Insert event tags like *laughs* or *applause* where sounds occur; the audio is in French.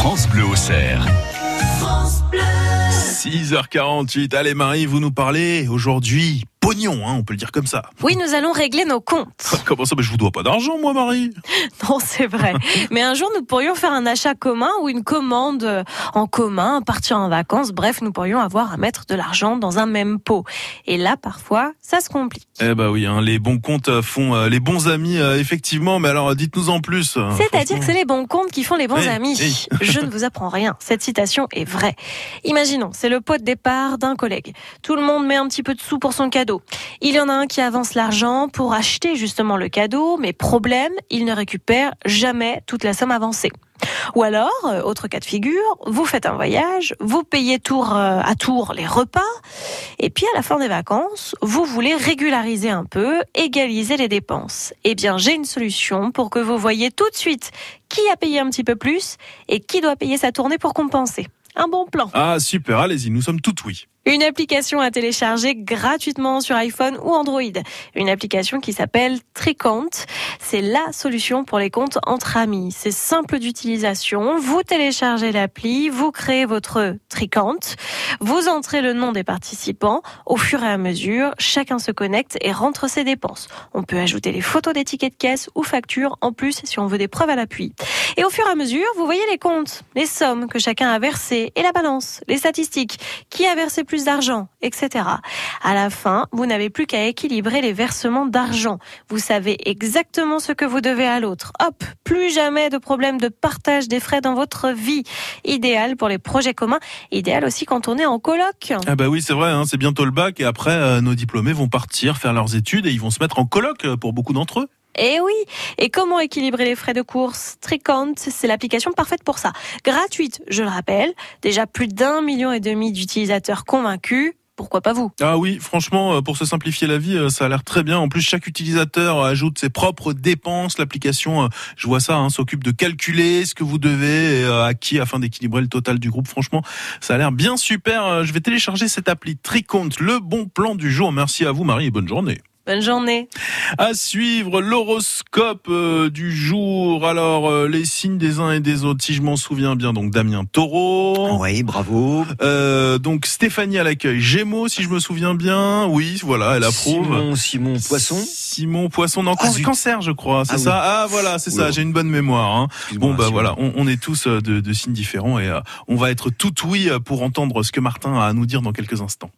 France Bleu au cerf. 6h48. Allez Marie, vous nous parlez aujourd'hui pognon, hein, on peut le dire comme ça. Oui, nous allons régler nos comptes. *laughs* Comment ça Mais je vous dois pas d'argent, moi, Marie. *laughs* Non, c'est vrai. Mais un jour, nous pourrions faire un achat commun ou une commande euh, en commun, partir en vacances. Bref, nous pourrions avoir à mettre de l'argent dans un même pot. Et là, parfois, ça se complique. Eh bah oui, hein, les bons comptes euh, font euh, les bons amis, effectivement. Mais alors, dites-nous en plus. C'est-à-dire que c'est les bons comptes qui font les bons amis. *laughs* Je ne vous apprends rien. Cette citation est vraie. Imaginons, c'est le pot de départ d'un collègue. Tout le monde met un petit peu de sous pour son cadeau. Il y en a un qui avance l'argent pour acheter justement le cadeau, mais problème, il ne récupère jamais toute la somme avancée. Ou alors, euh, autre cas de figure, vous faites un voyage, vous payez tour euh, à tour les repas, et puis à la fin des vacances, vous voulez régulariser un peu, égaliser les dépenses. Eh bien, j'ai une solution pour que vous voyez tout de suite qui a payé un petit peu plus et qui doit payer sa tournée pour compenser. Un bon plan. Ah super, allez-y, nous sommes tout oui. Une application à télécharger gratuitement sur iPhone ou Android. Une application qui s'appelle Tricount. C'est la solution pour les comptes entre amis. C'est simple d'utilisation. Vous téléchargez l'appli, vous créez votre Tricount, vous entrez le nom des participants. Au fur et à mesure, chacun se connecte et rentre ses dépenses. On peut ajouter les photos des tickets de caisse ou factures en plus si on veut des preuves à l'appui. Et au fur et à mesure, vous voyez les comptes, les sommes que chacun a versées et la balance, les statistiques, qui a versé plus d'argent, etc. À la fin, vous n'avez plus qu'à équilibrer les versements d'argent. Vous savez exactement ce que vous devez à l'autre. Hop, plus jamais de problème de partage des frais dans votre vie. Idéal pour les projets communs, idéal aussi quand on est en coloc. Ah bah oui, c'est vrai, hein, c'est bientôt le bac et après euh, nos diplômés vont partir faire leurs études et ils vont se mettre en coloc euh, pour beaucoup d'entre eux. Eh oui Et comment équilibrer les frais de course? Tricount, c'est l'application parfaite pour ça. Gratuite, je le rappelle. Déjà plus d'un million et demi d'utilisateurs convaincus pourquoi pas vous? Ah oui, franchement, euh, pour se simplifier la vie, euh, ça a l'air très bien. En plus, chaque utilisateur ajoute ses propres dépenses. L'application, euh, je vois ça, hein, s'occupe de calculer ce que vous devez à qui afin d'équilibrer le total du groupe. Franchement, ça a l'air bien super. Je vais télécharger cette appli Tricount, le bon plan du jour. Merci à vous, Marie, et bonne journée. Bonne journée. À suivre l'horoscope euh, du jour. Alors, euh, les signes des uns et des autres, si je m'en souviens bien. Donc, Damien Taureau. Oui, bravo. Euh, donc, Stéphanie à l'accueil. Gémeaux, si je me souviens bien. Oui, voilà, elle approuve. Simon, Simon Poisson. Simon Poisson. Non, ah, cancer, je crois. C'est ah ça. Ah, voilà, c'est ça. J'ai une bonne mémoire. Hein. Bon, bah voilà, on, on, est tous de, de signes différents et on va être tout oui pour entendre ce que Martin a à nous dire dans quelques instants.